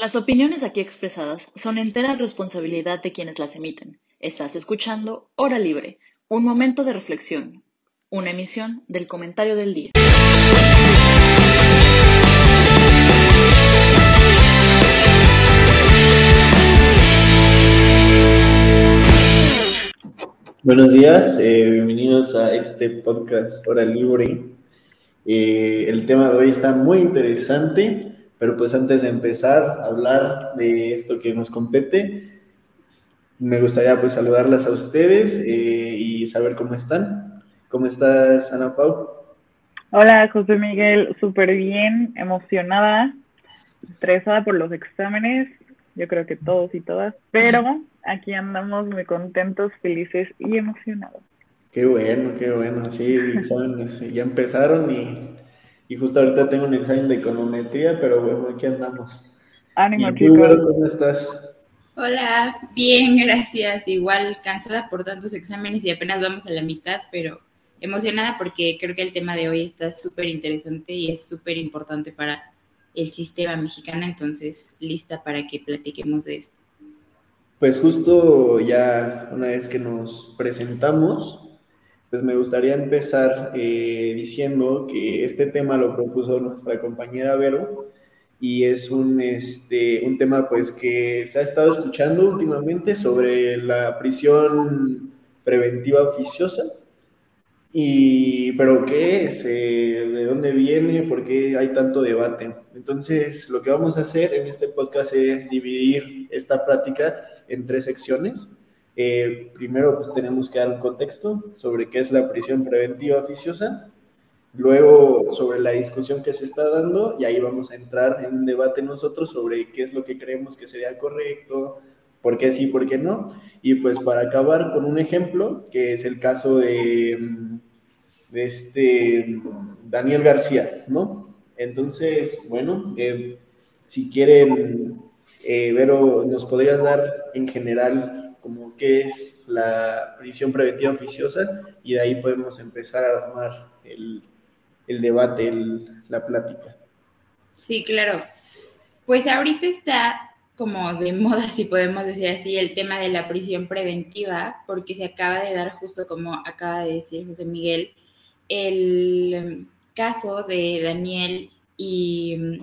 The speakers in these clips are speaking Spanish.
Las opiniones aquí expresadas son entera responsabilidad de quienes las emiten. Estás escuchando Hora Libre, un momento de reflexión, una emisión del comentario del día. Buenos días, eh, bienvenidos a este podcast Hora Libre. Eh, el tema de hoy está muy interesante pero pues antes de empezar a hablar de esto que nos compete, me gustaría pues saludarlas a ustedes eh, y saber cómo están. ¿Cómo estás, Ana Pau? Hola, José Miguel, súper bien, emocionada, estresada por los exámenes, yo creo que todos y todas, pero aquí andamos muy contentos, felices y emocionados. Qué bueno, qué bueno, sí, exámenes ya empezaron y y justo ahorita tengo un examen de econometría, pero bueno, aquí andamos. Ánimo, chicos. ¿Cómo estás? Hola, bien, gracias. Igual cansada por tantos exámenes y apenas vamos a la mitad, pero emocionada porque creo que el tema de hoy está súper interesante y es súper importante para el sistema mexicano, entonces lista para que platiquemos de esto. Pues justo ya una vez que nos presentamos, pues me gustaría empezar eh, diciendo que este tema lo propuso nuestra compañera Vero y es un, este, un tema pues que se ha estado escuchando últimamente sobre la prisión preventiva oficiosa. Y, pero ¿qué es? Eh, ¿De dónde viene? ¿Por qué hay tanto debate? Entonces, lo que vamos a hacer en este podcast es dividir esta práctica en tres secciones. Eh, primero, pues tenemos que dar un contexto sobre qué es la prisión preventiva oficiosa, luego sobre la discusión que se está dando y ahí vamos a entrar en debate nosotros sobre qué es lo que creemos que sería correcto, por qué sí, por qué no, y pues para acabar con un ejemplo, que es el caso de, de este Daniel García, ¿no? Entonces, bueno, eh, si quieren, eh, Vero, ¿nos podrías dar en general como qué es la prisión preventiva oficiosa y de ahí podemos empezar a armar el, debate, la plática. Sí, claro. Pues ahorita está como de moda, si podemos decir así, el tema de la prisión preventiva, porque se acaba de dar, justo como acaba de decir José Miguel, el caso de Daniel y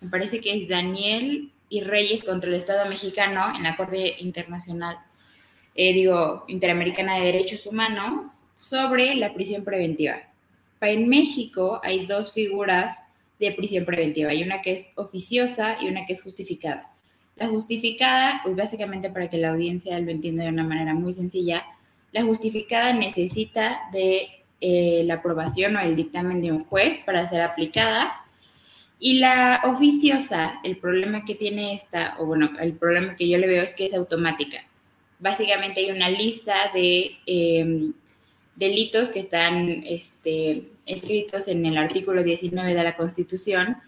me parece que es Daniel y Reyes contra el Estado mexicano en la Corte Internacional, eh, digo, Interamericana de Derechos Humanos sobre la prisión preventiva. En México hay dos figuras de prisión preventiva. Hay una que es oficiosa y una que es justificada. La justificada, pues básicamente para que la audiencia lo entienda de una manera muy sencilla, la justificada necesita de eh, la aprobación o el dictamen de un juez para ser aplicada y la oficiosa, el problema que tiene esta, o bueno, el problema que yo le veo es que es automática. Básicamente hay una lista de em, delitos que están este, escritos en el artículo 19 de la Constitución,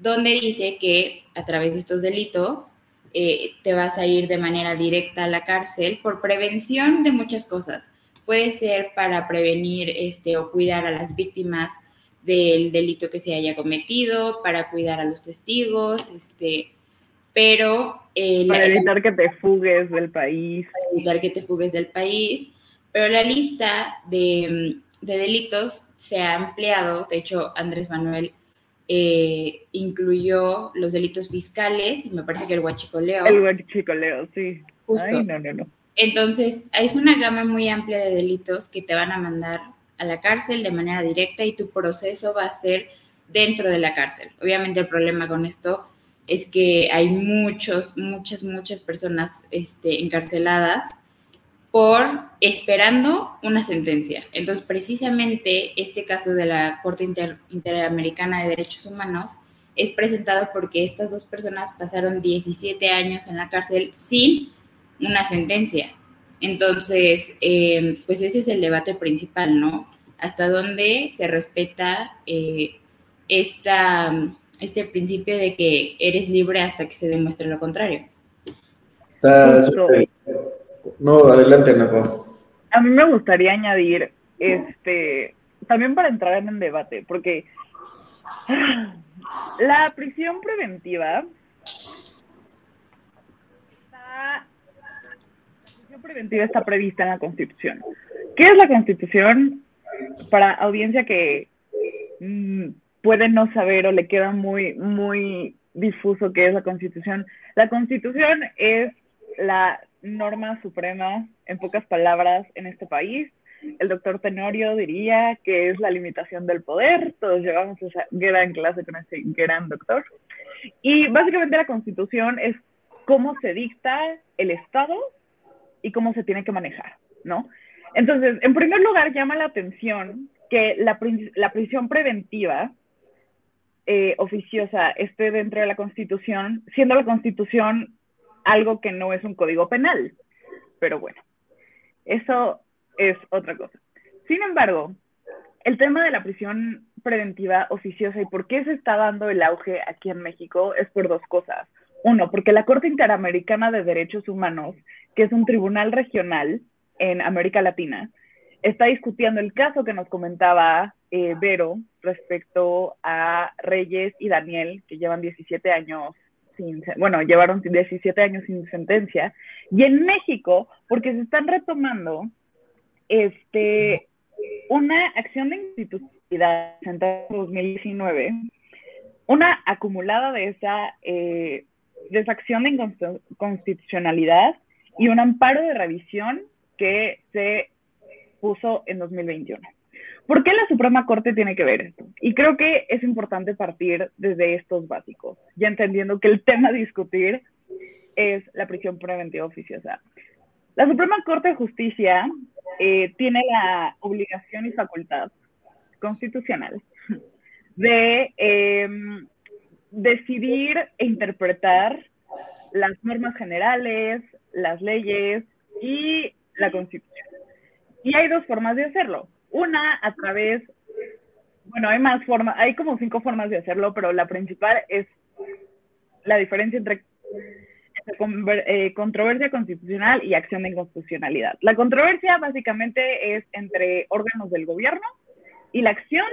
donde dice que a través de estos delitos eh, te vas a ir de manera directa a la cárcel por prevención de muchas cosas. Puede ser para prevenir este, o cuidar a las víctimas del delito que se haya cometido, para cuidar a los testigos, este, pero... Eh, para evitar que te fugues del país. Para evitar que te fugues del país, pero la lista de, delitos se ha ampliado, de hecho Andrés Manuel eh, incluyó los delitos fiscales y me parece que el huachicoleo. El huachicoleo, sí. Justo. no, no, no. Entonces, es una gama muy amplia de delitos que te van a mandar a la cárcel de manera directa y tu proceso va a ser dentro de la cárcel. Obviamente el problema con esto es que hay muchos, muchas, muchas personas este, encarceladas por esperando una sentencia. Entonces, precisamente este caso de la Corte Interamericana de Derechos Humanos es presentado porque estas dos personas pasaron 17 años en la cárcel sin una sentencia. Entonces, eh, pues ese es el debate principal, ¿no? Hasta dónde se respeta eh, esta, este principio de que eres libre hasta que se demuestre lo contrario. Está. No, adelante, Napo. A mí me gustaría añadir, este, también para entrar en el debate, porque la prisión preventiva está, la prisión preventiva está prevista en la Constitución. ¿Qué es la Constitución? Para audiencia que mm, puede no saber o le queda muy, muy difuso qué es la Constitución. La Constitución es la norma suprema, en pocas palabras, en este país. El doctor Tenorio diría que es la limitación del poder. Todos llevamos esa gran clase con ese gran doctor. Y básicamente la Constitución es cómo se dicta el Estado y cómo se tiene que manejar, ¿no? Entonces, en primer lugar, llama la atención que la, la prisión preventiva eh, oficiosa esté dentro de la Constitución, siendo la Constitución algo que no es un código penal. Pero bueno, eso es otra cosa. Sin embargo, el tema de la prisión preventiva oficiosa y por qué se está dando el auge aquí en México es por dos cosas. Uno, porque la Corte Interamericana de Derechos Humanos, que es un tribunal regional en América Latina, está discutiendo el caso que nos comentaba eh, Vero respecto a Reyes y Daniel, que llevan 17 años sin, bueno, llevaron 17 años sin sentencia, y en México, porque se están retomando este, una acción de institucionalidad en 2019, una acumulada de esa eh, de esa acción de inconstitucionalidad y un amparo de revisión que se puso en 2021. ¿Por qué la Suprema Corte tiene que ver esto? Y creo que es importante partir desde estos básicos, ya entendiendo que el tema a discutir es la prisión preventiva oficiosa. La Suprema Corte de Justicia eh, tiene la obligación y facultad constitucional de em, decidir e interpretar las normas generales, las leyes y la Constitución. Y hay dos formas de hacerlo. Una a través, bueno, hay más formas, hay como cinco formas de hacerlo, pero la principal es la diferencia entre, eh, controversia constitucional y acción de inconstitucionalidad. La controversia básicamente es entre órganos del gobierno y la acción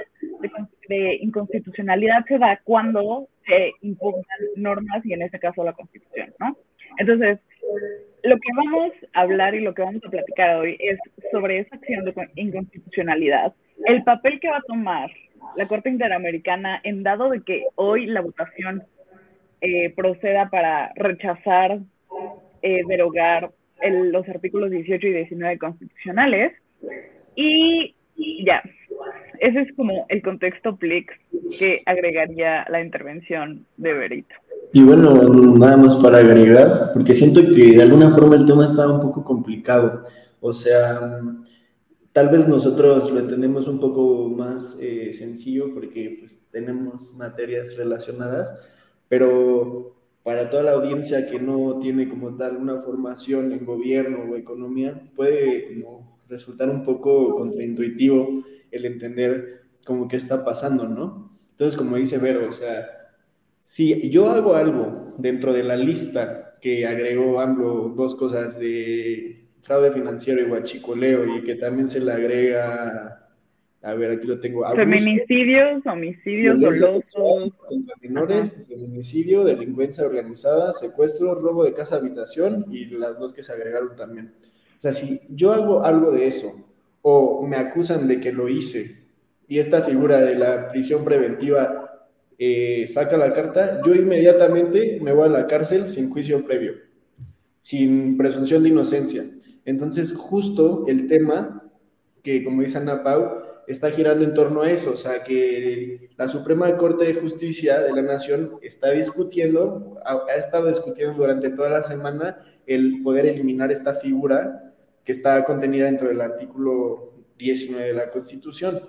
de, inconstitucionalidad se da cuando se impugnan normas y en este caso la constitución, ¿no? Entonces, lo que vamos a hablar y lo que vamos a platicar hoy es sobre esa acción de inconstitucionalidad, el papel que va a tomar la Corte Interamericana en dado de que hoy la votación eh, proceda para rechazar, eh, derogar los artículos 18 y 19 constitucionales. Y ya, ese es como el contexto PLIX que agregaría la intervención de Berito. Y bueno, nada más para agregar, porque siento que de alguna forma el tema está un poco complicado. O sea, tal vez nosotros lo entendemos un poco más eh, sencillo porque pues, tenemos materias relacionadas, pero para toda la audiencia que no tiene como tal una formación en gobierno o economía, puede resultar un poco contraintuitivo el entender como qué está pasando, ¿no? Entonces, como dice Vero, o sea, si yo hago algo dentro de la lista que agregó AMLO dos cosas de fraude financiero y guachicoleo y que también se le agrega, a ver, aquí lo tengo. Feminicidios, homicidios dolosos. Contra menores, feminicidio, delincuencia organizada, secuestro, robo de casa habitación y las dos que se agregaron también. O sea, si yo hago algo de eso o me acusan de que lo hice y esta figura de la prisión preventiva eh, saca la carta, yo inmediatamente me voy a la cárcel sin juicio previo, sin presunción de inocencia. Entonces, justo el tema que, como dice Ana Pau, está girando en torno a eso, o sea, que la Suprema Corte de Justicia de la Nación está discutiendo, ha, ha estado discutiendo durante toda la semana el poder eliminar esta figura que está contenida dentro del artículo 19 de la Constitución,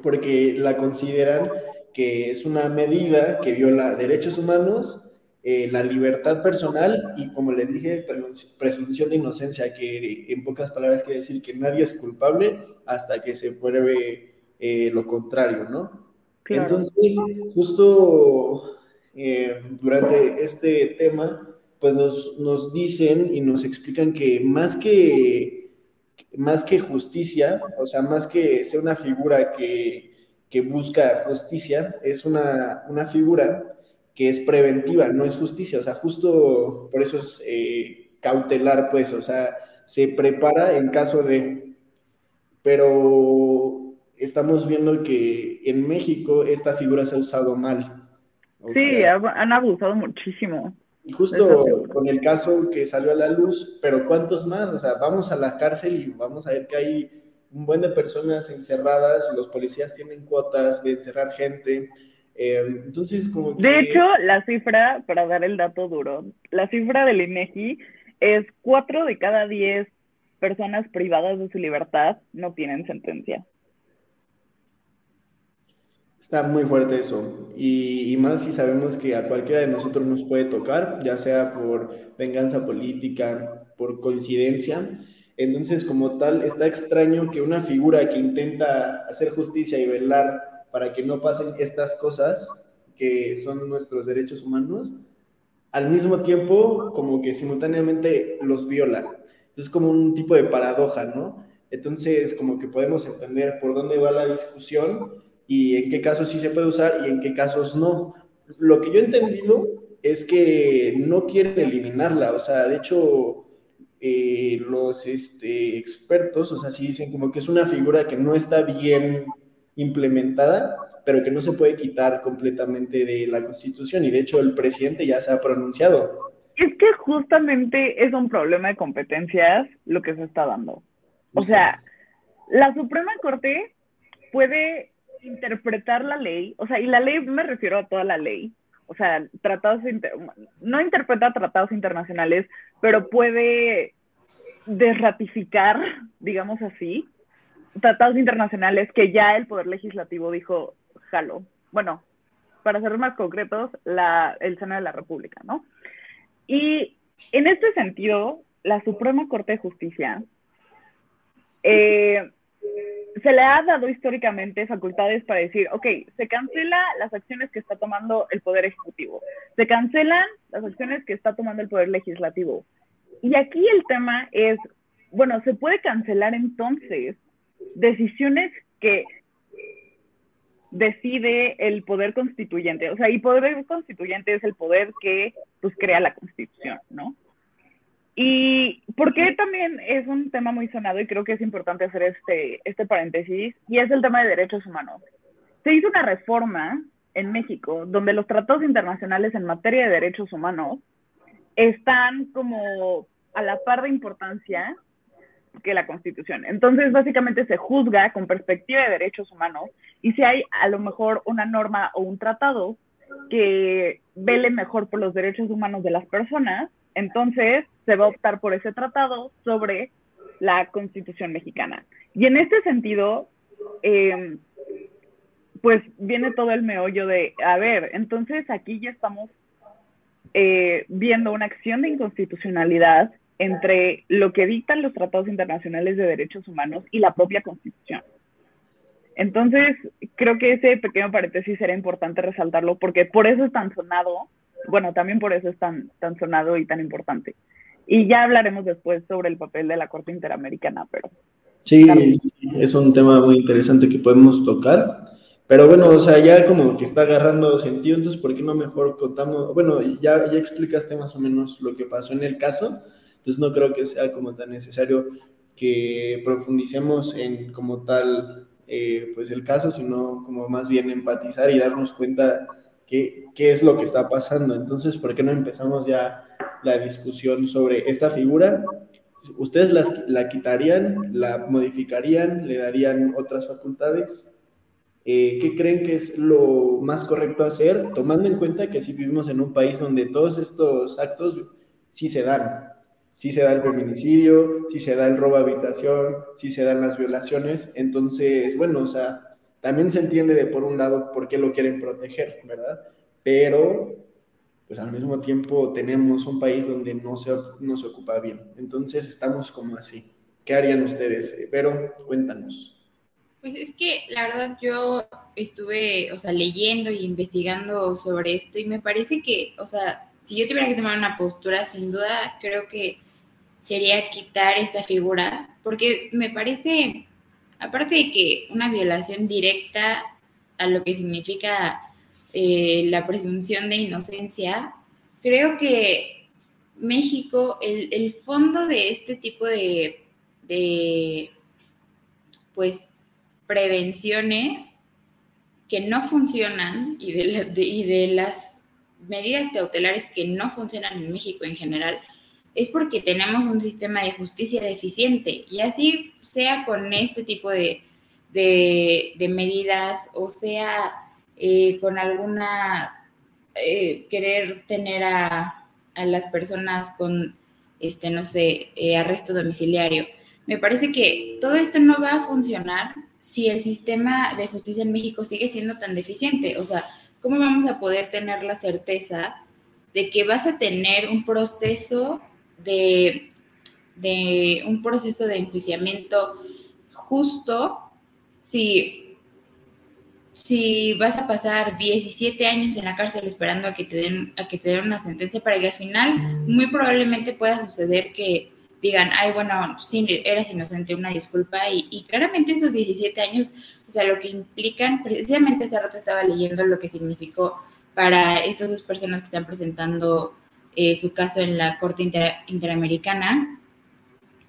porque la consideran que es una medida que viola derechos humanos, eh, la libertad personal y, como les dije, presunción de inocencia, que en pocas palabras quiere decir que nadie es culpable hasta que se pruebe eh, lo contrario, ¿no? Entonces, justo eh, durante este tema, pues nos, nos dicen y nos explican que más que más que justicia, o sea, más que sea una figura que, que busca justicia, es una, una, figura que es preventiva, no es justicia, o sea, justo por eso es eh, cautelar, pues, o sea, se prepara en caso de, pero estamos viendo que en México esta figura se ha usado mal. sí, han abusado muchísimo. Y justo con el caso que salió a la luz, pero ¿cuántos más? O sea, vamos a la cárcel y vamos a ver que hay un buen de personas encerradas, los policías tienen cuotas de encerrar gente. Eh, entonces, como De hecho, la cifra, para dar el dato duro, la cifra del INEGI es 4 de cada 10 personas privadas de su libertad no tienen sentencia. Está muy fuerte eso. Y, y, más si sabemos que a cualquiera de nosotros nos puede tocar, ya sea por venganza política, por coincidencia. Entonces, como tal, está extraño que una figura que intenta hacer justicia y velar para que no pasen estas cosas, que son nuestros derechos humanos, al mismo tiempo como que simultáneamente los viola. Es como un tipo de paradoja, ¿no? Entonces, como que podemos entender por dónde va la discusión y en qué casos sí se puede usar y en qué casos no. Lo que yo he entendido es que no quieren eliminarla, o sea, de hecho, eh, los este, expertos, o sea, sí dicen como que es una figura que no está bien implementada, pero que no se puede quitar completamente de la Constitución. Y de hecho el presidente ya se ha pronunciado. Es que justamente es un problema de competencias lo que se está dando. O sea, la Suprema Corte puede interpretar la ley, o sea, y la ley me refiero a toda la ley, o sea, tratados, no interpreta tratados internacionales, pero puede desratificar, digamos así, tratados internacionales que ya el Poder Legislativo dijo, jalo. Bueno, para ser más concretos, la, el Senado de la República, ¿no? Y en este sentido, la Suprema Corte de Justicia eh, se le ha dado históricamente facultades para decir, ok, se cancela las acciones que está tomando el Poder Ejecutivo, se cancelan las acciones que está tomando el Poder Legislativo. Y aquí el tema es, bueno, se puede cancelar entonces decisiones que decide el poder constituyente. O sea, y poder constituyente es el poder que pues crea la constitución, ¿no? Y porque también es un tema muy sonado y creo que es importante hacer este, este paréntesis, y es el tema de derechos humanos. Se hizo una reforma en México donde los tratados internacionales en materia de derechos humanos están como a la par de importancia que la Constitución. Entonces, básicamente se juzga con perspectiva de derechos humanos y si hay a lo mejor una norma o un tratado que vele mejor por los derechos humanos de las personas, entonces se va a optar por ese tratado sobre la Constitución mexicana. Y en este sentido, eh, pues viene todo el meollo de, a ver, entonces aquí ya estamos eh, viendo una acción de inconstitucionalidad entre lo que dictan los tratados internacionales de derechos humanos y la propia Constitución. Entonces, creo que ese pequeño paréntesis era importante resaltarlo porque por eso es tan sonado, bueno, también por eso es tan, tan sonado y tan importante. Y ya hablaremos después sobre el papel de la Corte Interamericana, pero... Sí, es un tema muy interesante que podemos tocar. Pero bueno, o sea, ya como que está agarrando sentido, entonces, ¿por qué no mejor contamos? Bueno, ya, ya explicaste más o menos lo que pasó en el caso, entonces no creo que sea como tan necesario que profundicemos en como tal eh, pues el caso, sino como más bien empatizar y darnos cuenta qué, qué es lo que está pasando. Entonces, ¿por qué no empezamos ya la discusión sobre esta figura? ¿Ustedes las, la quitarían, la modificarían, le darían otras facultades? Eh, ¿Qué creen que es lo más correcto hacer, tomando en cuenta que sí vivimos en un país donde todos estos actos sí se dan? si se da el feminicidio, si se da el robo a habitación, si se dan las violaciones. Entonces, bueno, o sea, también se entiende de por un lado por qué lo quieren proteger, ¿verdad? Pero, pues al mismo tiempo tenemos un país donde no se, no se ocupa bien. Entonces estamos como así. ¿Qué harían ustedes? Pero cuéntanos. Pues es que la verdad yo estuve, o sea, leyendo y investigando sobre esto y me parece que, o sea, si yo tuviera que tomar una postura, sin duda creo que sería quitar esta figura, porque me parece, aparte de que una violación directa a lo que significa eh, la presunción de inocencia, creo que México, el, el fondo de este tipo de, de, pues, prevenciones que no funcionan y de, y de las medidas cautelares que no funcionan en México en general, es porque tenemos un sistema de justicia deficiente. Y así sea con este tipo de, de, medidas o sea eh, con alguna eh, querer tener a, las personas con, este, no sé, eh, arresto domiciliario. Me parece que todo esto no va a funcionar si el sistema de justicia en México sigue siendo tan deficiente. O sea, ¿cómo vamos a poder tener la certeza de que vas a tener un proceso de, de un proceso de enjuiciamiento justo si, si vas a pasar 17 años en la cárcel esperando a que te den a que te den una sentencia para que al final muy probablemente pueda suceder que digan, ay, bueno, sí, eras inocente, una disculpa, y, claramente esos 17 años, o sea, lo que implican, precisamente hace rato estaba leyendo lo que significó para estas dos personas que están presentando eh, su caso en la Corte Interamericana,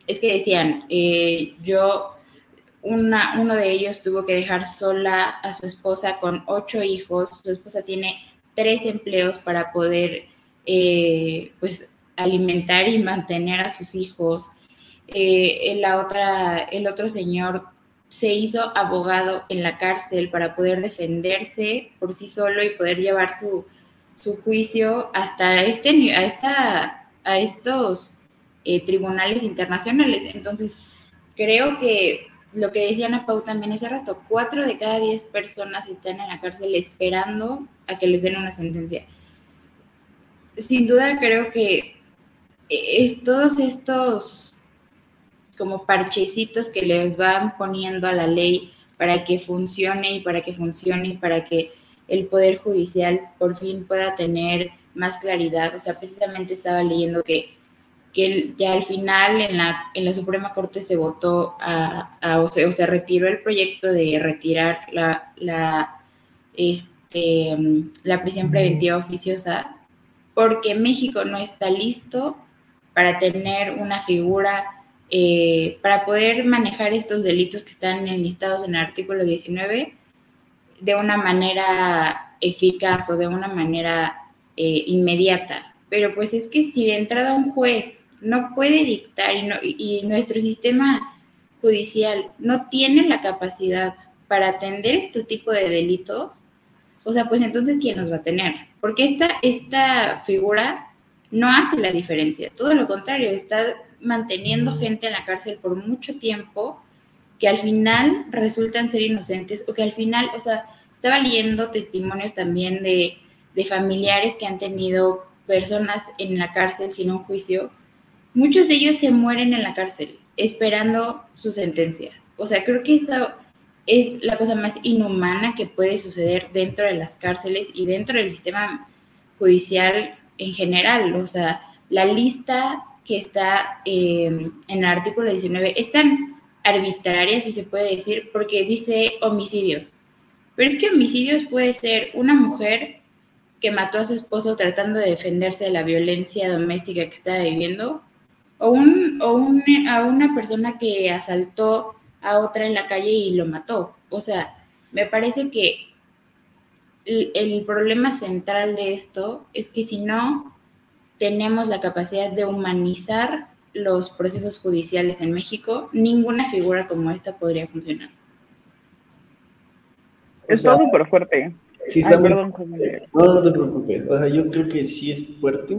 es que decían, eh, yo, uno de ellos tuvo que dejar sola a su esposa con ocho hijos, su esposa tiene tres empleos para poder, eh, pues, alimentar y mantener a sus hijos. Eh, la otra, el otro señor se hizo abogado en la cárcel para poder defenderse por sí solo y poder llevar su, su juicio hasta este a esta a estos eh, tribunales internacionales. Entonces, creo que lo que decía Ana Pau también hace rato, cuatro de cada diez personas están en la cárcel esperando a que les den una sentencia. Sin duda creo que es todos estos como parchecitos que les van poniendo a la ley para que funcione y para que funcione y para que el Poder Judicial por fin pueda tener más claridad. O sea, precisamente estaba leyendo que, que ya al final en la, en la Suprema Corte se votó a, o, se, o, se, retiró el proyecto de retirar la, la, este, la prisión preventiva oficiosa porque México no está listo para tener una figura, eh, para poder manejar estos delitos que están enlistados en el artículo 19 de una manera eficaz o de una manera eh, inmediata. Pero pues es que si de entrada un juez no puede dictar y, y nuestro sistema judicial no tiene la capacidad para atender este tipo de delitos, o sea, pues entonces ¿quién nos va a tener? Porque esta, esta figura no hace la diferencia, todo lo contrario, está manteniendo gente en la cárcel por mucho tiempo que al final resultan ser inocentes o que al final, o sea, estaba leyendo testimonios también de, de familiares que han tenido personas en la cárcel sin un juicio, muchos de ellos se mueren en la cárcel esperando su sentencia. O sea, creo que eso es la cosa más inhumana que puede suceder dentro de las cárceles y dentro del sistema judicial en general, o sea, la lista que está em, en el artículo 19 es tan arbitraria, si se puede decir, porque dice homicidios. Pero es que homicidios puede ser una mujer que mató a su esposo tratando de defenderse de la violencia doméstica que estaba viviendo, o, un, o un, a una persona que asaltó a otra en la calle y lo mató. O sea, me parece que el, problema central de esto es que si no tenemos la capacidad de humanizar los procesos judiciales en México, ninguna figura como esta podría funcionar. Está súper fuerte. Sí, está perdón, No, no te preocupes. O sea, yo creo que sí es fuerte,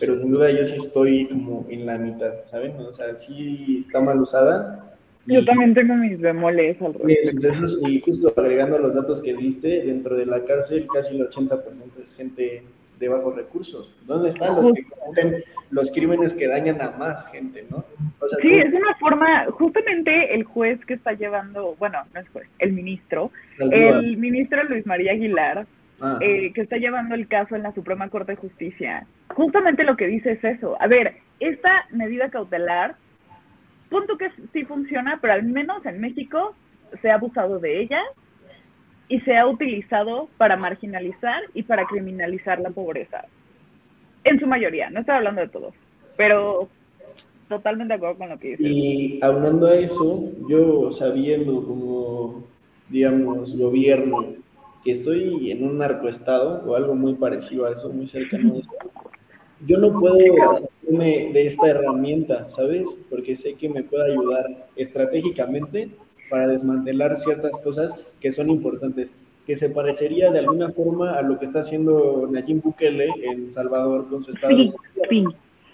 pero sin duda yo sí estoy como en la mitad, ¿saben? O sea, sí está mal usada, yo también tengo mis bemoles al respecto. Y justo agregando los datos que diste, dentro de la cárcel casi el 80% es gente de bajos recursos. ¿Dónde están los que cometen los crímenes que dañan a más gente, no? sí, es una forma, justamente el juez que está llevando, bueno, no es juez, el ministro, el ministro Luis María Aguilar, ah. eh, que está llevando el caso en la Suprema Corte de Justicia, justamente lo que dice es eso. A ver, esta medida cautelar punto que sí funciona, pero al menos en México se ha abusado de ella y se ha utilizado para marginalizar y para criminalizar la pobreza. En su mayoría, no estoy hablando de todos, pero totalmente de acuerdo con lo que dices. Y hablando de eso, yo sabiendo como, digamos, gobierno, que estoy en un narcoestado o algo muy parecido a eso, muy cercano a eso, yo no puedo hacerme de esta herramienta, ¿sabes? Porque sé que me puede ayudar estratégicamente para desmantelar ciertas cosas que son importantes, que se parecería de alguna forma a lo que está haciendo Nayib Bukele en Salvador con su estado. Sí, sí,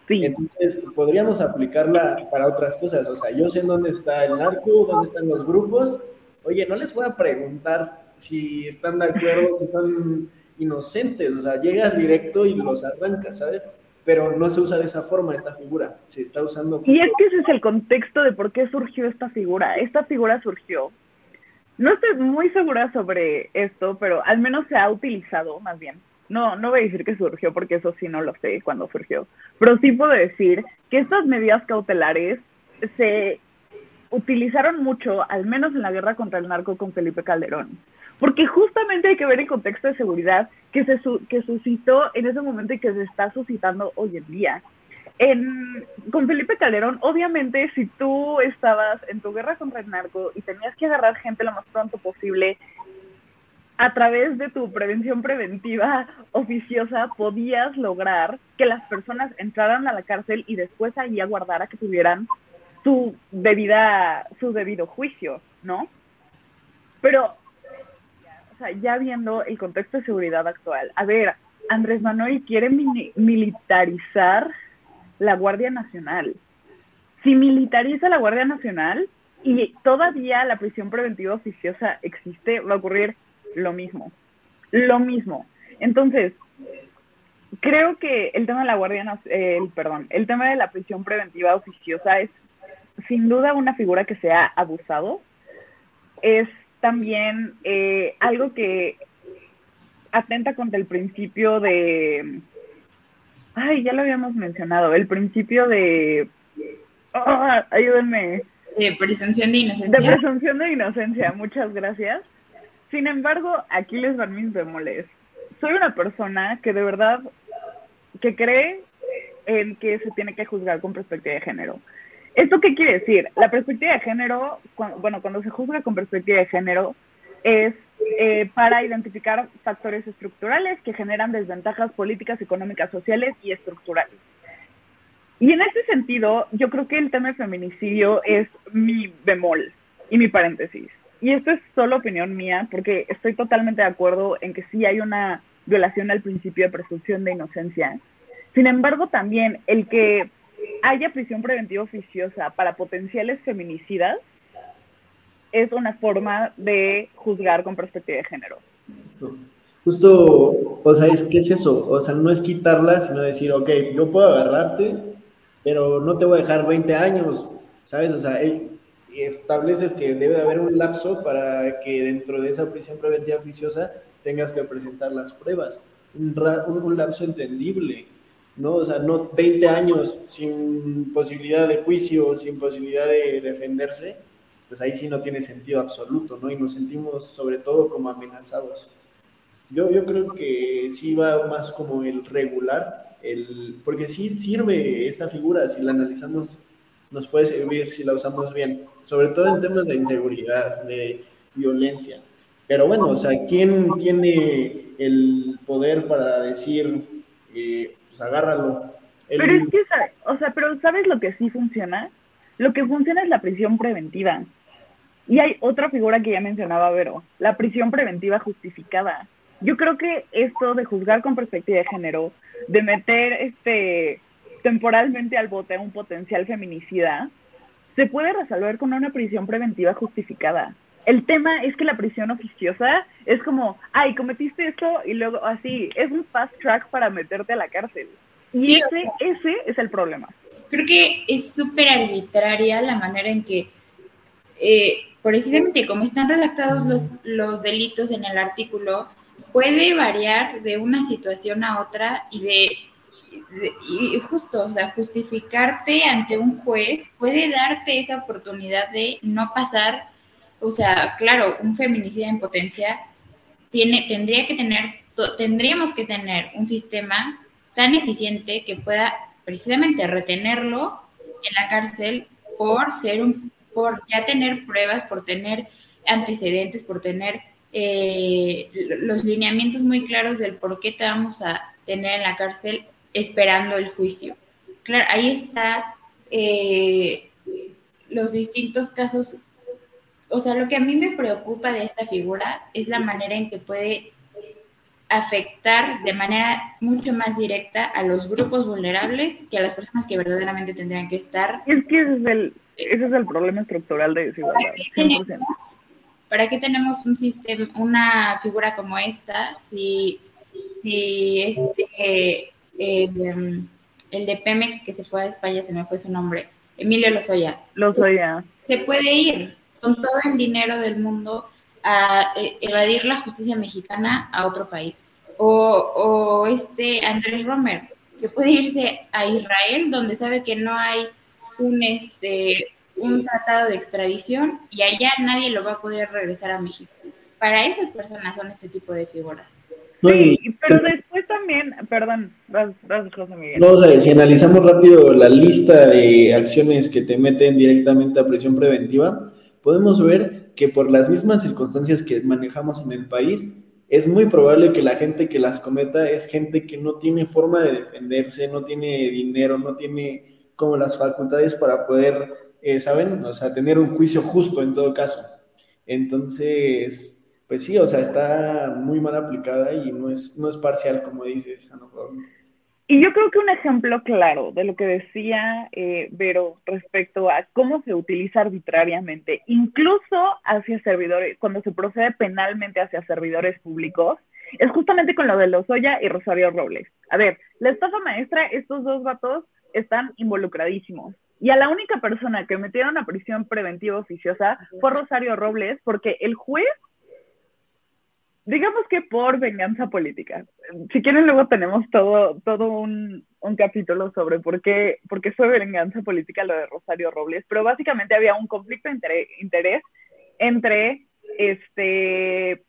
sí. Entonces, podríamos aplicarla para otras cosas. O sea, yo sé en dónde está el narco, dónde están los grupos. Oye, no les voy a preguntar si están de acuerdo, si están inocentes. O sea, llegas directo y los arrancas, ¿sabes? pero no se usa de esa forma esta figura, se está usando... Y es que ese es el contexto de por qué surgió esta figura. Esta figura surgió, no estoy muy segura sobre esto, pero al menos se ha utilizado, más bien. No, no voy a decir que surgió porque eso sí no lo sé cuándo surgió, pero sí puedo decir que estas medidas cautelares se utilizaron mucho, al menos en la guerra contra el narco con Felipe Calderón. Porque justamente hay que ver el contexto de seguridad que se que suscitó en ese momento y que se está suscitando hoy en día. En, con Felipe Calderón, obviamente, si tú estabas en tu guerra contra el narco y tenías que agarrar gente lo más pronto posible, a través de tu prevención preventiva oficiosa podías lograr que las personas entraran a la cárcel y después ahí aguardara que tuvieran su debida, su debido juicio, ¿no? Pero o sea, ya viendo el contexto de seguridad actual, a ver, Andrés Manuel quiere militarizar la Guardia Nacional. Si militariza la Guardia Nacional y todavía la prisión preventiva oficiosa existe, va a ocurrir lo mismo. Lo mismo. Entonces, creo que el tema de la Guardia el perdón, el tema de la prisión preventiva oficiosa es sin duda una figura que se ha abusado. Es también eh, algo que atenta contra el principio de, ay, ya lo habíamos mencionado, el principio de, ah, ayúdenme. De presunción de inocencia. De presunción de inocencia, muchas gracias. Sin embargo, aquí les van mis bemoles. Soy una persona que de verdad, que cree en que se tiene que juzgar con perspectiva de género. ¿Esto qué quiere decir? La perspectiva de género, bueno, cuando se juzga con perspectiva de género, es eh, para identificar factores estructurales que generan desventajas políticas, económicas, sociales y estructurales. Y en ese sentido, yo creo que el tema de feminicidio es mi bemol y mi paréntesis. Y esto es solo opinión mía, porque estoy totalmente de acuerdo en que sí hay una violación al principio de presunción de inocencia. Sin embargo, también el que haya prisión preventiva oficiosa para potenciales feminicidas es una forma de juzgar con perspectiva de género. Justo, o sea, es que es eso, o sea, no es quitarla, sino decir, ok, yo puedo agarrarte, pero no te voy a dejar 20 años, ¿sabes? O sea, estableces que debe haber un lapso para que dentro de esa prisión preventiva oficiosa tengas que presentar las pruebas, un, un lapso entendible, ¿no? O sea, no 20 años sin posibilidad de juicio, sin posibilidad de defenderse, pues ahí sí no tiene sentido absoluto, ¿no? Y nos sentimos sobre todo como amenazados. Yo, yo creo que sí va más como el regular, el, porque sí sirve esta figura, si la analizamos, nos puede servir si la usamos bien, sobre todo en temas de inseguridad, de violencia. Pero bueno, o sea, ¿quién tiene el poder para decir, eh, pues, agárralo. Pero es que, o sea, pero ¿sabes lo que sí funciona? Lo que funciona es la prisión preventiva. Y hay otra figura que ya mencionaba Vero, la prisión preventiva justificada. Yo creo que esto de juzgar con perspectiva de género, de meter este temporalmente al bote a un potencial feminicida, se puede resolver con una prisión preventiva justificada. El tema es que la prisión oficiosa es como, ay, cometiste esto y luego así, es un fast track para meterte a la cárcel. Y ese, ese es el problema. Creo que es súper arbitraria la manera en que, eh, precisamente como están redactados los, los delitos en el artículo, puede variar de una situación a otra y de, y justo, o sea, justificarte ante un juez puede darte esa oportunidad de no pasar o sea, claro, un feminicida en potencia tiene, tendría que tener, tendríamos que tener un sistema tan eficiente que pueda precisamente retenerlo en la cárcel por ser un, por ya tener pruebas, por tener antecedentes, por tener eh, los lineamientos muy claros del por qué te vamos a tener en la cárcel esperando el juicio. Claro, ahí está eh, los distintos casos. O sea, lo que a mí me preocupa de esta figura es la manera en que puede afectar de manera mucho más directa a los grupos vulnerables que a las personas que verdaderamente tendrían que estar. Es que ese es el, ese es el problema estructural de desigualdad. ¿Para qué tenemos, un sistema, una figura como esta si, si este, eh, el de Pemex que se fue a España, se me fue su nombre, Emilio Lozoya. Lozoya. Se puede ir con todo el dinero del mundo a eh, evadir la justicia mexicana a otro país. O, o este Andrés Romer, que puede irse a Israel, donde sabe que no hay un, este, un tratado de extradición y allá nadie lo va a poder regresar a México. Para esas personas son este tipo de figuras. Sí, pero después también, perdón, gracias, José Miguel. No, o sea, si analizamos rápido la lista de acciones que te meten directamente a prisión preventiva, podemos ver que por las mismas circunstancias que manejamos en el país, es muy probable que la gente que las cometa es gente que no tiene forma de defenderse, no tiene dinero, no tiene como las facultades para poder, eh, ¿saben? O sea, tener un juicio justo en todo caso. Entonces, pues sí, o sea, está muy mal aplicada y no es, no es parcial, como dices, mejor. Y yo creo que un ejemplo claro de lo que decía eh, Vero respecto a cómo se utiliza arbitrariamente, incluso hacia servidores, cuando se procede penalmente hacia servidores públicos, es justamente con lo de Lozoya y Rosario Robles. A ver, la estafa maestra, estos dos vatos están involucradísimos. Y a la única persona que metieron a prisión preventiva oficiosa fue Rosario Robles, porque el juez digamos que por venganza política. Si quieren, luego tenemos todo, todo un, un capítulo sobre por qué, por qué fue venganza política lo de Rosario Robles, pero básicamente había un conflicto de interés, entre este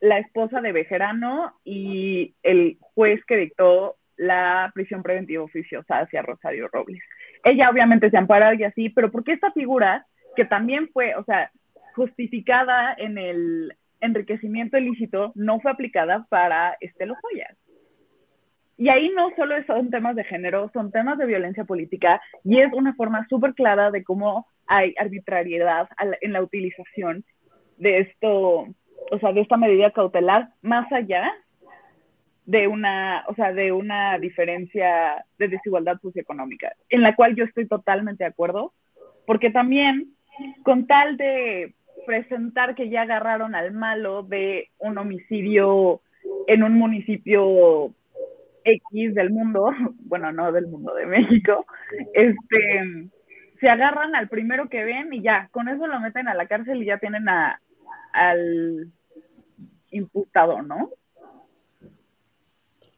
la esposa de Bejerano y el juez que dictó la prisión preventiva oficiosa hacia Rosario Robles. Ella obviamente se ampara y así, pero porque esta figura, que también fue, o sea, justificada en el, enriquecimiento ilícito no fue aplicada para este Lozoya. Y ahí no solo son temas de género, son temas de violencia política y es una forma súper clara de cómo hay arbitrariedad en la utilización de esto, o sea, de esta medida cautelar más allá de una, o sea, de una diferencia de desigualdad socioeconómica, en la cual yo estoy totalmente de acuerdo, porque también con tal de presentar que ya agarraron al malo de un homicidio en un municipio X del mundo, bueno, no del mundo de México, este, se agarran al primero que ven y ya, con eso lo meten a la cárcel y ya tienen a, al imputado, ¿no?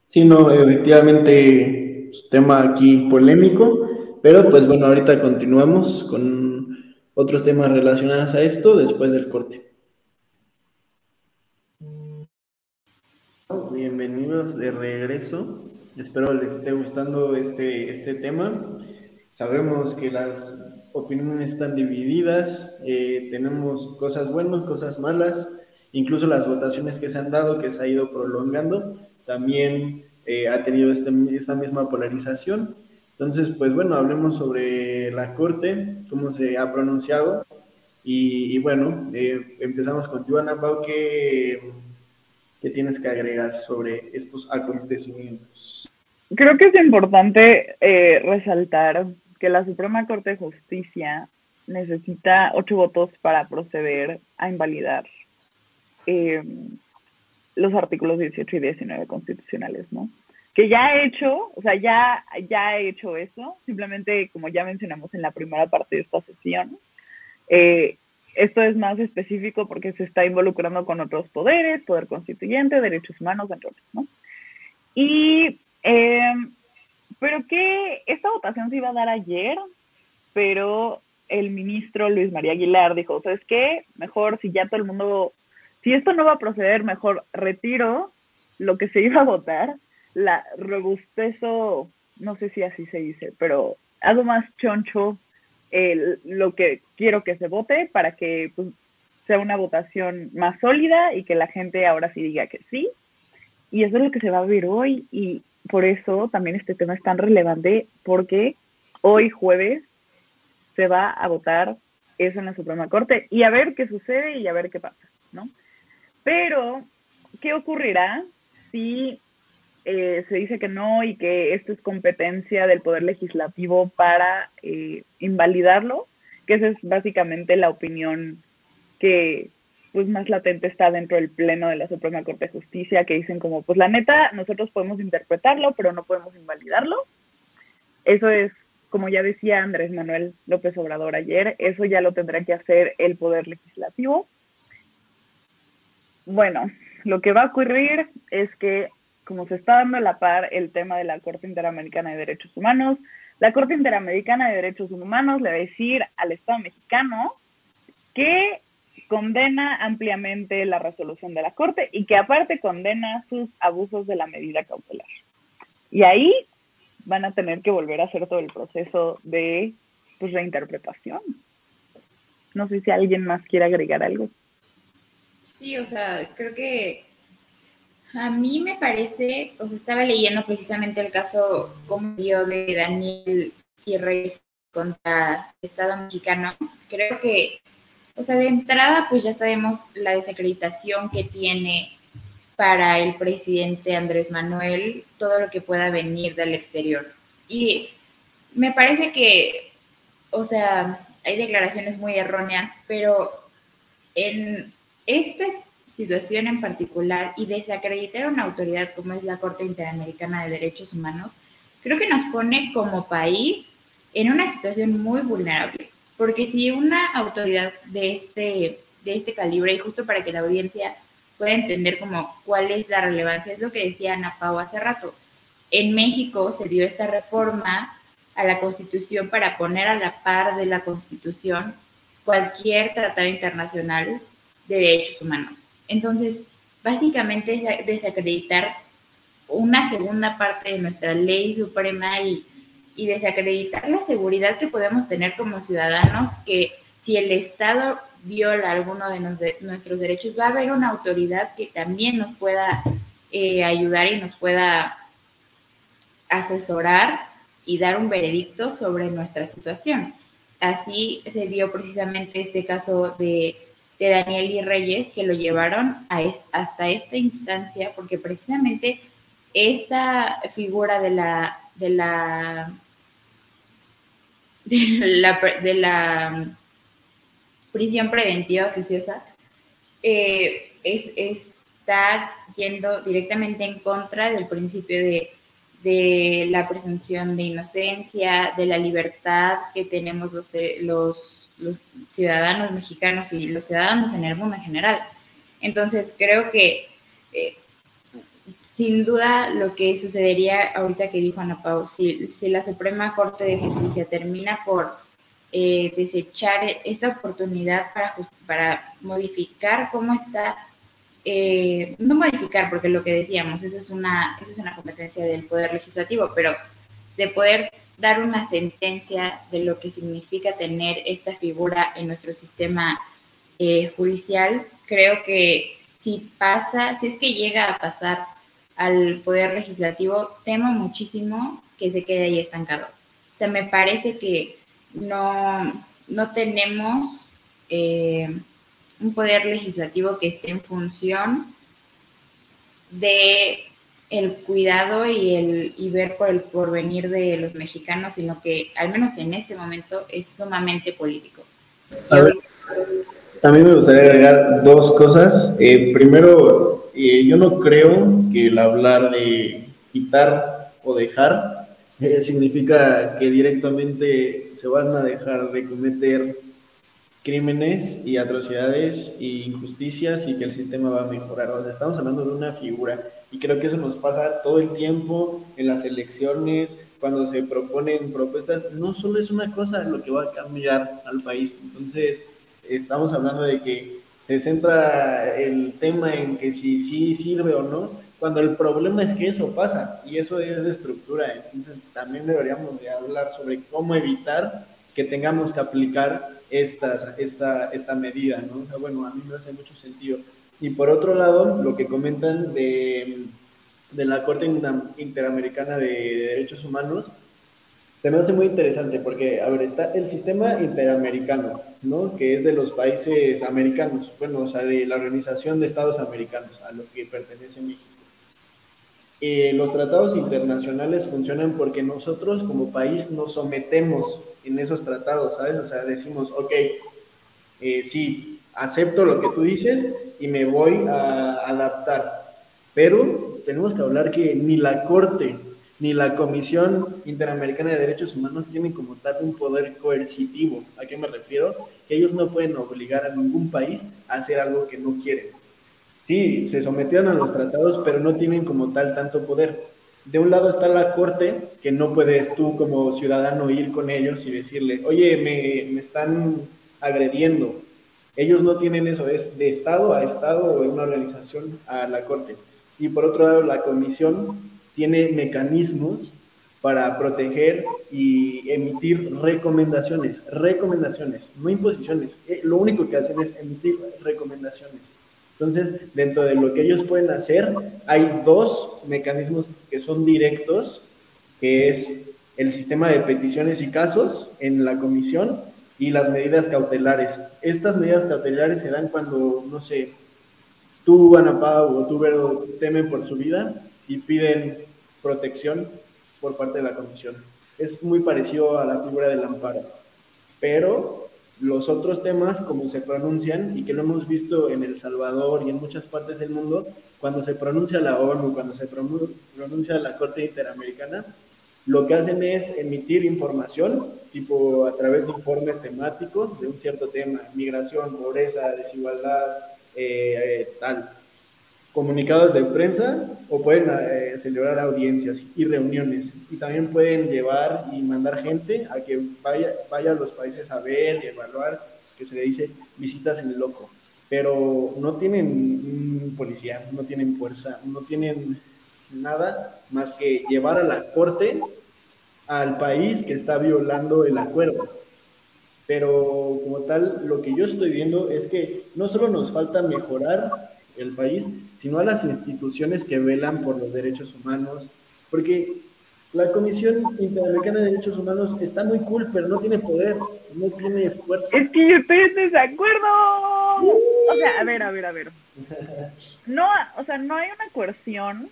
Sí, no, efectivamente, tema aquí polémico, pero pues bueno, ahorita continuamos con otros temas relacionados a esto después del corte. Bienvenidos de regreso. Espero les esté gustando este, este tema. Sabemos que las opiniones están divididas, eh, tenemos cosas buenas, cosas malas, incluso las votaciones que se han dado, que se ha ido prolongando, también eh, ha tenido este, esta misma polarización. Entonces, pues bueno, hablemos sobre la Corte, cómo se ha pronunciado. Y, bueno, eh, empezamos contigo, Ana Pau, ¿qué, tienes que agregar sobre estos acontecimientos? Creo que es importante eh, resaltar que la Suprema Corte de Justicia necesita ocho votos para proceder a invalidar eh, los artículos 18 y 19 constitucionales, ¿no? Que ya ha hecho, o sea, ya, ya ha hecho eso, simplemente como ya mencionamos en la primera parte de esta sesión, eh, esto es más específico porque se está involucrando con otros poderes, poder constituyente, derechos humanos, entre otros, ¿no? Y, eh, pero que esta votación se iba a dar ayer, pero el ministro Luis María Aguilar dijo, ¿sabes qué? Mejor si ya todo el mundo, si esto no va a proceder, mejor retiro lo que se iba a votar la robustezo, no sé si así se dice, pero hago más choncho lo que quiero que se vote para que pues, sea una votación más sólida y que la gente ahora sí diga que sí. Y eso es lo que se va a ver hoy y por eso también este tema es tan relevante porque hoy jueves se va a votar eso en la Suprema Corte y a ver qué sucede y a ver qué pasa, ¿no? Pero, ¿qué ocurrirá si eh, se dice que no y que esto es competencia del Poder Legislativo para eh, invalidarlo? Que esa es básicamente la opinión que pues más latente está dentro del pleno de la Suprema Corte de Justicia, que dicen como, pues la neta, nosotros podemos interpretarlo, pero no podemos invalidarlo. Eso es como ya decía Andrés Manuel López Obrador ayer, eso ya lo tendrá que hacer el Poder Legislativo. Bueno, lo que va a ocurrir es que, como se está dando a la par el tema de la Corte Interamericana de Derechos Humanos, la Corte Interamericana de Derechos Humanos le va a decir al Estado mexicano que condena ampliamente la resolución de la Corte y que aparte condena sus abusos de la medida cautelar. Y ahí van a tener que volver a hacer todo el proceso de pues, reinterpretación. No sé si alguien más quiere agregar algo. Sí, o sea, creo que a mí me parece, sea, estaba leyendo precisamente el caso como dio de Daniel y Reyes contra el Estado mexicano. Creo que, o sea, de entrada, pues ya sabemos la desacreditación que tiene para el presidente Andrés Manuel todo lo que pueda venir del exterior. Y me parece que, o sea, hay declaraciones muy erróneas, pero en esta situación en particular y desacreditar a una autoridad como es la Corte Interamericana de Derechos Humanos, creo que nos pone como país en una situación muy vulnerable. Porque si una autoridad de este, de este calibre, y justo para que la audiencia pueda entender como cuál es la relevancia. Es lo que decía Ana Pau hace rato. En México se dio esta reforma a la Constitución para poner a la par de la Constitución cualquier tratado internacional de derechos humanos. Entonces, básicamente es desacreditar una segunda parte de nuestra ley suprema y, desacreditar la seguridad que podemos tener como ciudadanos que si el Estado viola alguno de, nuestros derechos, va a haber una autoridad que también nos pueda eh, ayudar y nos pueda asesorar y dar un veredicto sobre nuestra situación. Así se dio precisamente este caso de, Daniel y Reyes, que lo llevaron a hasta esta instancia, porque precisamente esta figura de la, de la, de la prisión preventiva oficiosa, eh, es, está yendo directamente en contra del principio de, la presunción de inocencia, de la libertad que tenemos los, los ciudadanos mexicanos y los ciudadanos en el mundo en general. Entonces, creo que eh, sin duda lo que sucedería ahorita que dijo Ana Pau, si, si la Suprema Corte de Justicia termina por eh, desechar esta oportunidad para, para modificar cómo está, eh, no modificar, porque lo que decíamos, eso es, una, eso es una competencia del Poder Legislativo, pero de poder dar una sentencia de lo que significa tener esta figura en nuestro sistema eh, judicial, creo que si pasa, si es que llega a pasar al Poder Legislativo, temo muchísimo que se quede ahí estancado. O sea, me parece que no, no tenemos eh, un poder legislativo que esté en función de el cuidado y el y ver por el porvenir de los mexicanos, sino que al menos en este momento es sumamente político. A, mí me gustaría agregar dos cosas. Eh, primero, eh, yo no creo que el hablar de quitar o dejar eh, significa que directamente se van a dejar de cometer crímenes y atrocidades e injusticias y que el sistema va a mejorar. Estamos hablando de una figura y creo que eso nos pasa todo el tiempo en las elecciones, cuando se proponen propuestas, no solo es una cosa lo que va a cambiar al país. Entonces, estamos hablando de que se centra el tema en que si sí sirve o no, cuando el problema es que eso pasa y eso es de estructura. Entonces también deberíamos de hablar sobre cómo evitar que tengamos que aplicar esta, esta, esta medida, ¿no? O sea, bueno, a mí me hace mucho sentido. Y por otro lado, lo que comentan de, de la Corte Interamericana de Derechos Humanos, se me hace muy interesante porque, a ver, está el sistema interamericano, ¿no? Que es de los países americanos, bueno, o sea, de la Organización de Estados Americanos, a los que pertenece México. Eh, los tratados internacionales funcionan porque nosotros como país nos sometemos en esos tratados, ¿sabes? O sea, decimos, ok, eh, sí, acepto lo que tú dices y me voy a adaptar. Pero tenemos que hablar que ni la Corte ni la Comisión Interamericana de Derechos Humanos tienen como tal un poder coercitivo. ¿A qué me refiero? Que ellos no pueden obligar a ningún país a hacer algo que no quieren. Sí, se sometieron a los tratados, pero no tienen como tal tanto poder. De un lado está la Corte, que no puedes tú como ciudadano ir con ellos y decirle, oye, me, me están agrediendo. Ellos no tienen eso, es de Estado a Estado o de una organización a la Corte. Y por otro lado, la Comisión tiene mecanismos para proteger y emitir recomendaciones, recomendaciones, no imposiciones. Eh, lo único que hacen es emitir recomendaciones. Entonces, dentro de lo que ellos pueden hacer, hay dos mecanismos que son directos, que es el sistema de peticiones y casos en la comisión y las medidas cautelares. Estas medidas cautelares se dan cuando, no sé, tú, Ana Pau, o tú, Vero, temen por su vida y piden protección por parte de la comisión. Es muy parecido a la figura del amparo, pero los otros temas, como se pronuncian y que lo hemos visto en El Salvador y en muchas partes del mundo, cuando se pronuncia la ONU, cuando se pronuncia la Corte Interamericana, lo que hacen es emitir información, tipo a través de informes temáticos de un cierto tema, migración, pobreza, desigualdad, eh, eh, tal comunicados de prensa o pueden eh, celebrar audiencias y reuniones. Y también pueden llevar y mandar gente a que vaya, vaya a los países a ver y evaluar, que se le dice visitas en loco. Pero no tienen policía, no tienen fuerza, no tienen nada más que llevar a la corte al país que está violando el acuerdo. Pero como tal, lo que yo estoy viendo es que no solo nos falta mejorar el país, sino a las instituciones que velan por los derechos humanos, porque la Comisión Interamericana de Derechos Humanos está muy cool, pero no tiene poder, no tiene fuerza. Es que yo estoy en desacuerdo. O sea, a ver, a ver, a ver. No, o sea, no hay una coerción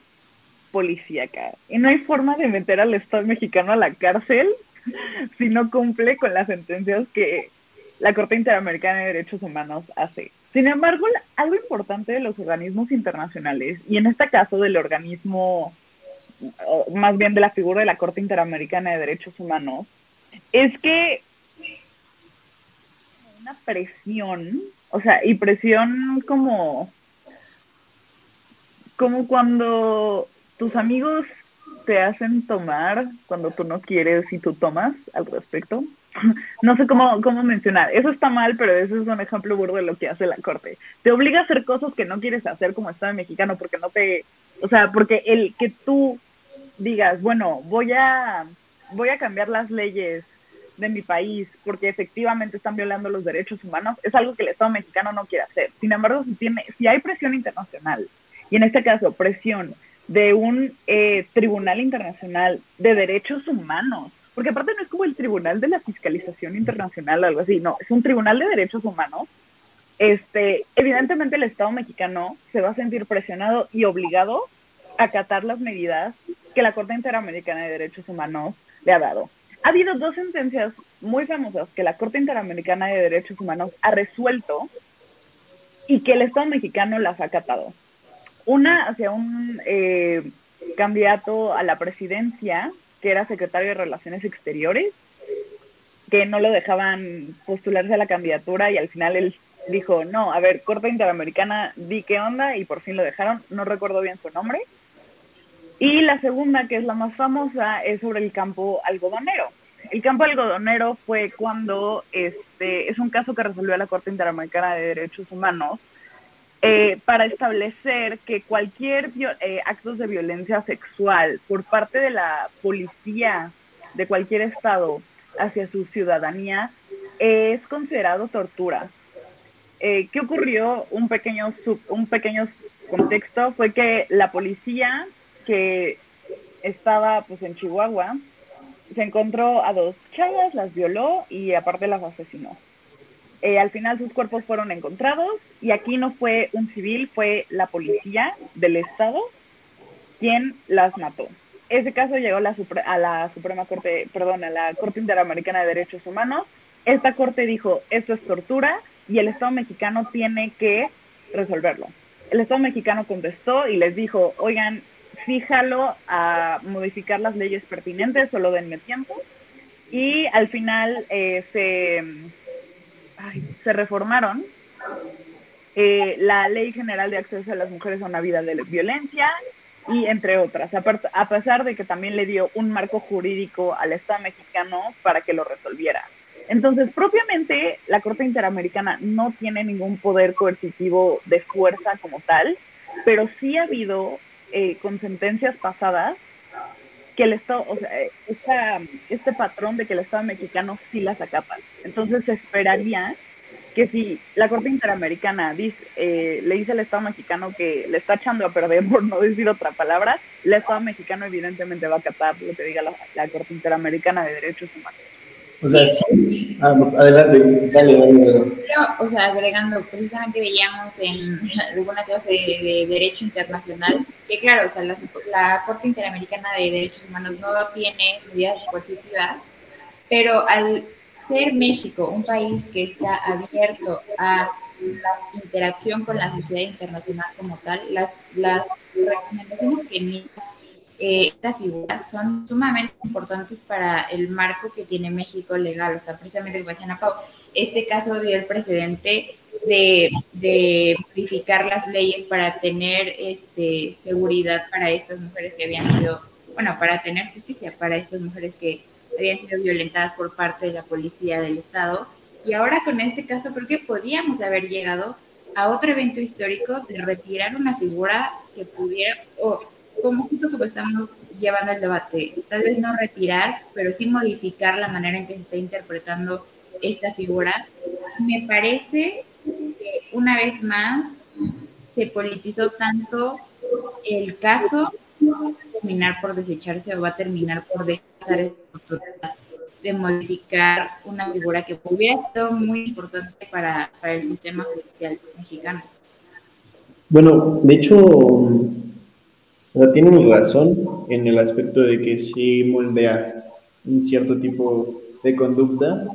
policíaca y no hay forma de meter al Estado mexicano a la cárcel si no cumple con las sentencias que la Corte Interamericana de Derechos Humanos hace. Sin embargo, algo importante de los organismos internacionales, y en este caso del organismo, más bien de la figura de la Corte Interamericana de Derechos Humanos, es que una presión, o sea, y presión como, como cuando tus amigos te hacen tomar cuando tú no quieres y tú tomas al respecto no sé cómo, cómo mencionar. Eso está mal, pero eso es un ejemplo burdo de lo que hace la corte. Te obliga a hacer cosas que no quieres hacer como Estado mexicano porque no te, o sea, porque el que tú digas, bueno, voy a, voy a cambiar las leyes de mi país porque efectivamente están violando los derechos humanos, es algo que el Estado mexicano no quiere hacer. Sin embargo, si, tiene, si hay presión internacional, y en este caso presión de un eh, tribunal internacional de derechos humanos, porque aparte no es como el tribunal de la fiscalización internacional o algo así, no, es un tribunal de derechos humanos. Este, evidentemente el Estado mexicano se va a sentir presionado y obligado a acatar las medidas que la Corte Interamericana de Derechos Humanos le ha dado. Ha habido dos sentencias muy famosas que la Corte Interamericana de Derechos Humanos ha resuelto y que el Estado mexicano las ha acatado. Una hacia un eh, candidato a la presidencia que era secretario de Relaciones Exteriores, que no lo dejaban postularse a la candidatura y al final él dijo, no, a ver, Corte Interamericana, di qué onda y por fin lo dejaron, no recuerdo bien su nombre. Y la segunda, que es la más famosa, es sobre el campo algodonero. El campo algodonero fue cuando, este, es un caso que resolvió la Corte Interamericana de Derechos Humanos, eh, para establecer que cualquier eh, actos de violencia sexual por parte de la policía de cualquier estado hacia su ciudadanía es considerado tortura. Eh, ¿Qué ocurrió? Un pequeño, un pequeño contexto fue que la policía que estaba pues en Chihuahua se encontró a dos chavas, las violó y aparte las asesinó. Eh, al final sus cuerpos fueron encontrados y aquí no fue un civil, fue la policía del estado quien las mató. Ese caso llegó a la, a la Suprema Corte, perdón, a la Corte Interamericana de Derechos Humanos. Esta corte dijo, esto es tortura y el Estado mexicano tiene que resolverlo. El Estado mexicano contestó y les dijo, oigan, fíjalo a modificar las leyes pertinentes, solo denme tiempo. Y al final eh, se, se reformaron eh, la Ley General de Acceso a las Mujeres a una Vida de Violencia y entre otras, a pesar de que también le dio un marco jurídico al Estado mexicano para que lo resolviera. Entonces, propiamente, la Corte Interamericana no tiene ningún poder coercitivo de fuerza como tal, pero sí ha habido eh, con sentencias pasadas que el Estado, o sea, este patrón de que el Estado mexicano sí las acapa. Entonces, se esperaría que si la Corte Interamericana dice, eh, le dice al Estado mexicano que le está echando a perder, por no decir otra palabra, el Estado mexicano evidentemente va a acatar lo que diga la Corte Interamericana de Derechos Humanos. O sea, sí. Ah, adelante, dale, dale. Pero, o sea, agregando, precisamente veíamos en alguna clase de, Derecho Internacional que, claro, o sea, la, la, Corte Interamericana de Derechos Humanos no tiene medidas coercitivas, pero al ser México un país que está abierto a la interacción con la sociedad internacional como tal, las, las recomendaciones que emite eh, estas figuras son sumamente importantes para el marco que tiene México legal. O sea, precisamente como decía Pau, este caso dio el precedente de, de modificar las leyes para tener este, seguridad para estas mujeres que habían sido, bueno, para tener justicia para estas mujeres que habían sido violentadas por parte de la policía del Estado. Y ahora con este caso creo que podíamos haber llegado a otro evento histórico de retirar una figura que pudiera, o como justo como estamos llevando el debate, tal vez no retirar, pero sí modificar la manera en que se está interpretando esta figura. Me parece que una vez más se politizó tanto el caso, va a terminar por desecharse o va a terminar por dejar de modificar una figura que hubiera sido muy importante para, para el sistema judicial mexicano. Bueno, de hecho, tienen razón en el aspecto de que sí moldea un cierto tipo de conducta,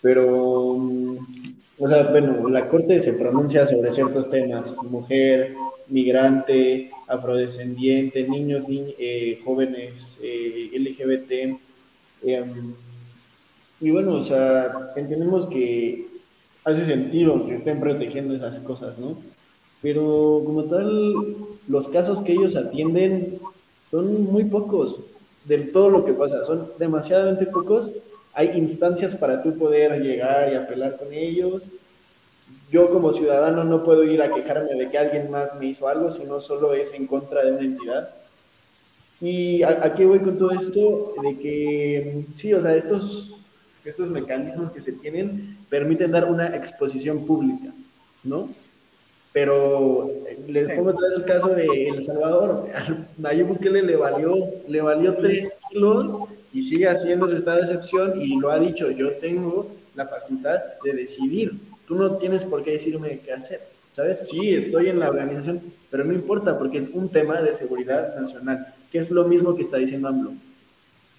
pero, o sea, bueno, la Corte se pronuncia sobre ciertos temas, mujer, migrante, afrodescendiente, niños, eh, jóvenes, eh, LGBT, em, y bueno, o sea, entendemos que hace sentido que estén protegiendo esas cosas, ¿no? Pero como tal, los casos que ellos atienden son muy pocos del todo lo que pasa, son demasiadamente pocos. Hay instancias para tú poder llegar y apelar con ellos. Yo como ciudadano no puedo ir a quejarme de que alguien más me hizo algo, sino solo es en contra de una entidad. ¿Y a, qué voy con todo esto? De que, sí, o sea, estos, estos mecanismos que se tienen permiten dar una exposición pública, ¿no? Pero les pongo otra vez el caso de El Salvador. A Nayib Bukele le valió, le valió tres kilos y sigue haciendo su estado de excepción y lo ha dicho, yo tengo la facultad de decidir. Tú no tienes por qué decirme qué hacer. ¿Sabes? Sí, estoy en la organización, pero no importa porque es un tema de seguridad nacional, que es lo mismo que está diciendo AMLO.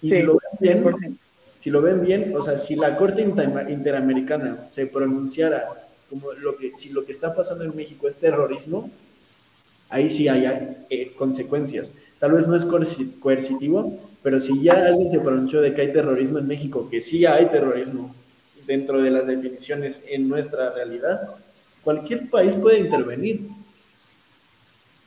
Y si lo ven bien, si lo ven bien, o sea, si la Corte Interamericana se pronunciara como lo que, si lo que está pasando en México es terrorismo, ahí sí hay eh, consecuencias. Tal vez no es coercitivo, pero si ya alguien se pronunció de que hay terrorismo en México, que sí hay terrorismo dentro de las definiciones en nuestra realidad, cualquier país puede intervenir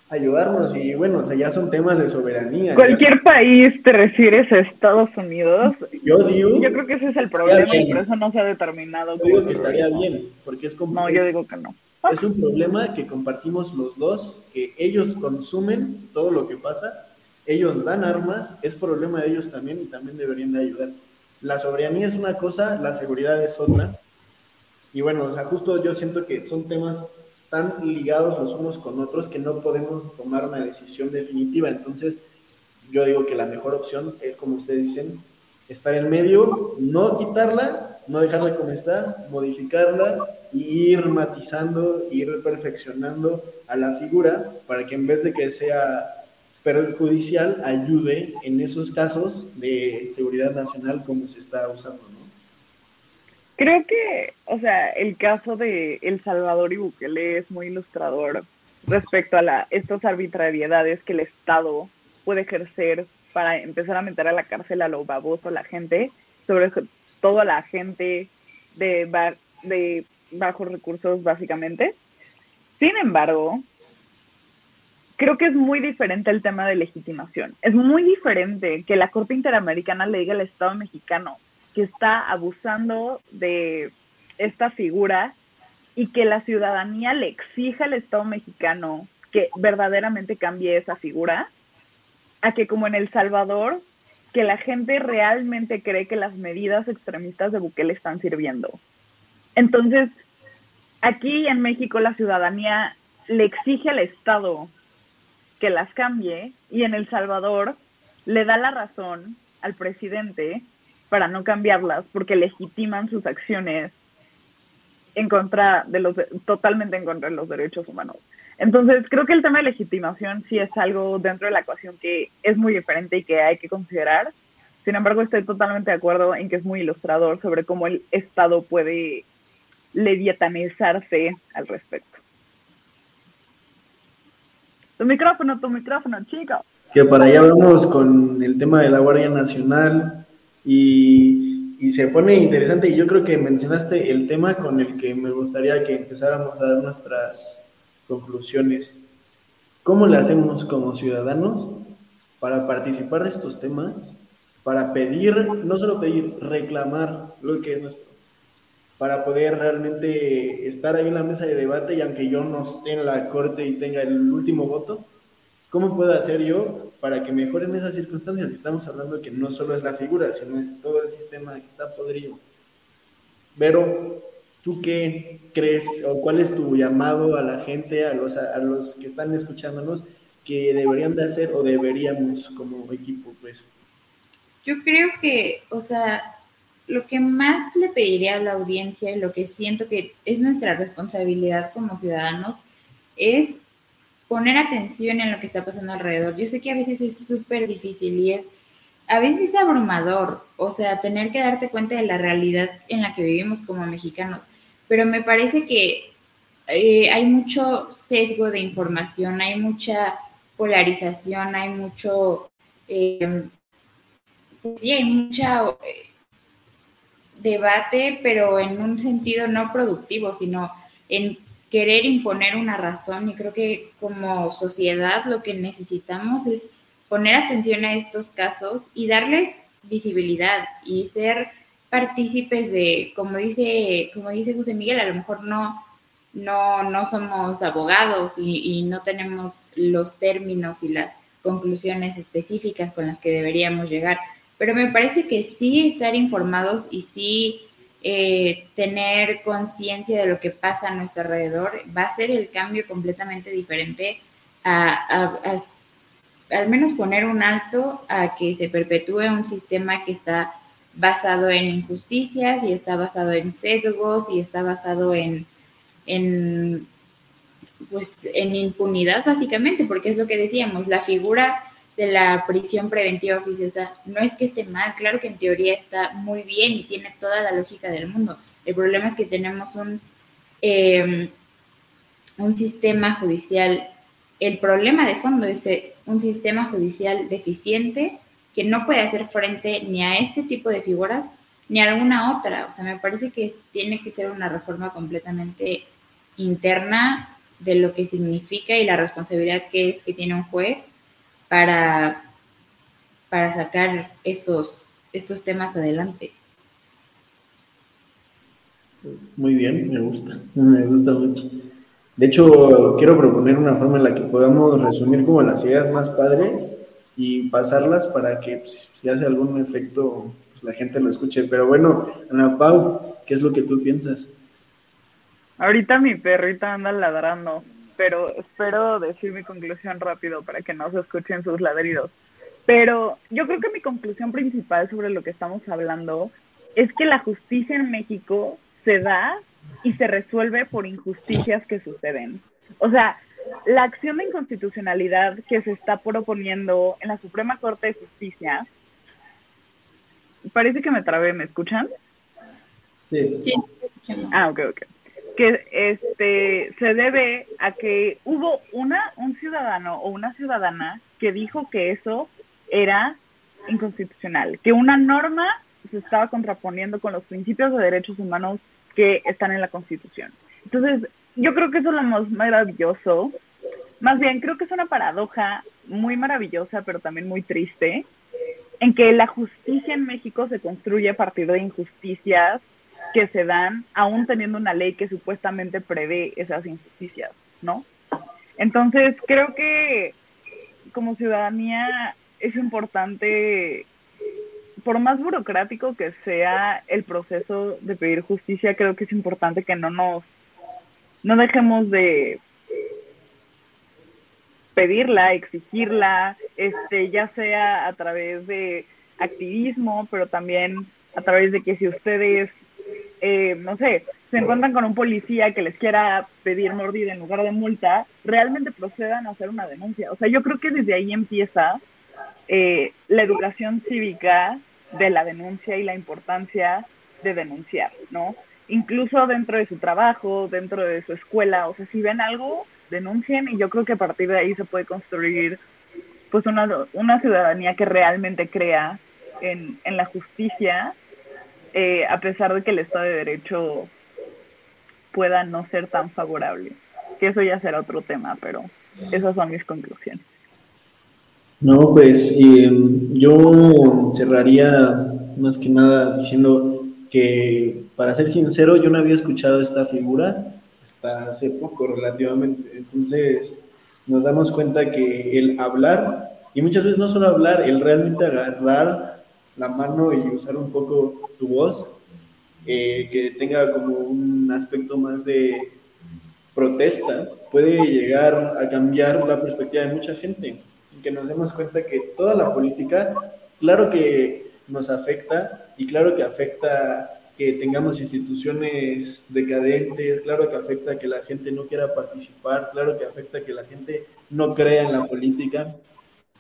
ayudarnos y bueno, o sea, ya son temas de soberanía. Cualquier país te refieres a Estados Unidos. Yo digo. Yo creo que ese es el problema y por eso no se ha determinado. Yo digo que estaría bien, porque es como. No, yo digo que no. es un problema que compartimos los dos, que ellos consumen todo lo que pasa, ellos dan armas, es problema de ellos también y también deberían de ayudar. La soberanía es una cosa, la seguridad es otra. Y bueno, o sea, justo yo siento que son temas tan ligados los unos con otros que no podemos tomar una decisión definitiva. Entonces, yo digo que la mejor opción es, como ustedes dicen, estar en medio, no quitarla, no dejarla como está, modificarla y ir matizando, ir perfeccionando a la figura para que en vez de que sea perjudicial, ayude en esos casos de seguridad nacional como se está usando, ¿no? Creo que, o sea, el caso de El Salvador y Bukele es muy ilustrador respecto a la, estas arbitrariedades que el Estado puede ejercer para empezar a meter a la cárcel a lo baboso a la gente, sobre todo a la gente de, de bajos recursos básicamente. Sin embargo, creo que es muy diferente el tema de legitimación. Es muy diferente que la Corte Interamericana le diga al Estado mexicano que está abusando de esta figura y que la ciudadanía le exija al Estado mexicano que verdaderamente cambie esa figura, a que como en El Salvador, que la gente realmente cree que las medidas extremistas de Bukele están sirviendo. Entonces, aquí en México la ciudadanía le exige al Estado que las cambie y en El Salvador le da la razón al presidente para no cambiarlas porque legitiman sus acciones en contra de los totalmente en contra de los derechos humanos. Entonces, creo que el tema de legitimación sí es algo dentro de la ecuación que es muy diferente y que hay que considerar. Sin embargo, estoy totalmente de acuerdo en que es muy ilustrador sobre cómo el Estado puede leviatanizarse al respecto. Tu micrófono, tu micrófono, chico. Que para allá vamos con el tema de la Guardia Nacional y, y, se pone interesante y yo creo que mencionaste el tema con el que me gustaría que empezáramos a dar nuestras conclusiones. ¿Cómo le hacemos como ciudadanos para participar de estos temas? Para pedir, no solo pedir, reclamar lo que es nuestro para poder realmente estar ahí en la mesa de debate y aunque yo no esté en la corte y tenga el último voto, ¿cómo puedo hacer yo para que mejoren esas circunstancias? Estamos hablando que no solo es la figura, sino es todo el sistema que está podrido. Pero, ¿tú qué crees o cuál es tu llamado a la gente, a los, a los que están escuchándonos, que deberían de hacer o deberíamos como equipo, pues? Yo creo que, o sea, lo que más le pediría a la audiencia y lo que siento que es nuestra responsabilidad como ciudadanos es poner atención en lo que está pasando alrededor. Yo sé que a veces es súper difícil y es, a veces es abrumador, o sea, tener que darte cuenta de la realidad en la que vivimos como mexicanos, pero me parece que eh, hay mucho sesgo de información, hay mucha polarización, hay mucho, eh, sí, hay mucha... Eh, debate, pero en un sentido no productivo, sino en querer imponer una razón. Y creo que como sociedad lo que necesitamos es poner atención a estos casos y darles visibilidad y ser partícipes de, como dice, como dice José Miguel, a lo mejor no, no, no somos abogados y, y no tenemos los términos y las conclusiones específicas con las que deberíamos llegar, pero me parece que sí estar informados y sí eh, tener conciencia de lo que pasa a nuestro alrededor va a ser el cambio completamente diferente a, al menos poner un alto a que se perpetúe un sistema que está basado en injusticias y está basado en sesgos y está basado en, en pues en impunidad básicamente, porque es lo que decíamos, la figura de la prisión preventiva oficiosa no es que esté mal, claro que en teoría está muy bien y tiene toda la lógica del mundo. El problema es que tenemos un, em, un sistema judicial, el problema de fondo es eh, un sistema judicial deficiente que no puede hacer frente ni a este tipo de figuras ni a alguna otra. O sea, me parece que tiene que ser una reforma completamente interna de lo que significa y la responsabilidad que es que tiene un juez para, para sacar estos, estos temas adelante. Muy bien, me gusta, me gusta mucho. De hecho, quiero proponer una forma en la que podamos resumir como las ideas más padres y pasarlas para que pues, si hace algún efecto, pues la gente lo escuche. Pero bueno, Ana Pau, ¿qué es lo que tú piensas? Ahorita mi perrita anda ladrando, pero espero decir mi conclusión rápido para que no se escuchen sus ladridos. Pero yo creo que mi conclusión principal sobre lo que estamos hablando es que la justicia en México se da y se resuelve por injusticias que suceden. O sea, la acción de inconstitucionalidad que se está proponiendo en la Suprema Corte de Justicia, parece que me trabé, ¿me escuchan? Sí. Ah, ok, ok. Que este se debe a que hubo una un ciudadano o una ciudadana que dijo que eso era inconstitucional, que una norma se estaba contraponiendo con los principios de derechos humanos que están en la Constitución. Entonces, yo creo que eso es lo más maravilloso. Más bien, creo que es una paradoja muy maravillosa, pero también muy triste, en que la justicia en México se construye a partir de injusticias que se dan, aún teniendo una ley que supuestamente prevé esas injusticias, ¿no? Entonces, creo que como ciudadanía es importante por más burocrático que sea el proceso de pedir justicia, creo que es importante que no nos, no dejemos de pedirla, exigirla, este, ya sea a través de activismo, pero también a través de que si ustedes, eh, no sé, se encuentran con un policía que les quiera pedir mordida en lugar de multa, realmente procedan a hacer una denuncia. O sea, yo creo que desde ahí empieza eh, la educación cívica de la denuncia y la importancia de denunciar, ¿no? Incluso dentro de su trabajo, dentro de su escuela, o sea, si ven algo, denuncien y yo creo que a partir de ahí se puede construir pues una, una ciudadanía que realmente crea en, en la justicia, eh, a pesar de que el Estado de Derecho pueda no ser tan favorable. Que eso ya será otro tema, pero esas son mis conclusiones. No, pues eh, yo cerraría más que nada diciendo que, para ser sincero, yo no había escuchado esta figura hasta hace poco relativamente. Entonces nos damos cuenta que el hablar, y muchas veces no solo hablar, el realmente agarrar la mano y usar un poco tu voz, eh, que tenga como un aspecto más de protesta, puede llegar a cambiar la perspectiva de mucha gente que nos demos cuenta que toda la política, claro que nos afecta y claro que afecta que tengamos instituciones decadentes, claro que afecta que la gente no quiera participar, claro que afecta que la gente no crea en la política.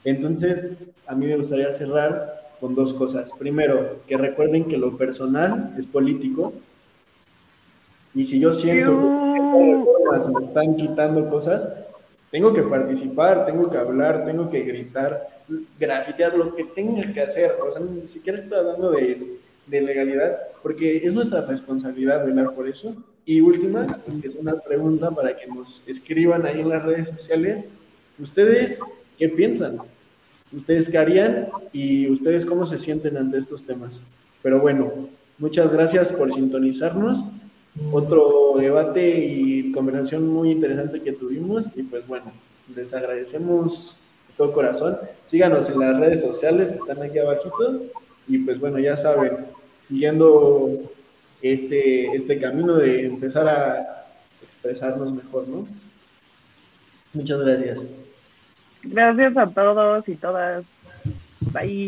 Entonces, a mí me gustaría cerrar con dos cosas. Primero, que recuerden que lo personal es político. Y si yo siento que me están quitando cosas, tengo que participar, tengo que hablar, tengo que gritar, grafitear, lo que tenga que hacer. O sea, ni siquiera estoy hablando de, legalidad, porque es nuestra responsabilidad velar por eso. Y última, pues que es una pregunta para que nos escriban ahí en las redes sociales. ¿Ustedes qué piensan? ¿Ustedes qué harían? ¿Y ustedes cómo se sienten ante estos temas? Pero bueno, muchas gracias por sintonizarnos otro debate y conversación muy interesante que tuvimos y pues bueno, les agradecemos de todo corazón. Síganos en las redes sociales que están aquí abajito y pues bueno, ya saben, siguiendo este, este camino de empezar a expresarnos mejor, ¿no? Muchas gracias. Gracias a todos y todas. Bye.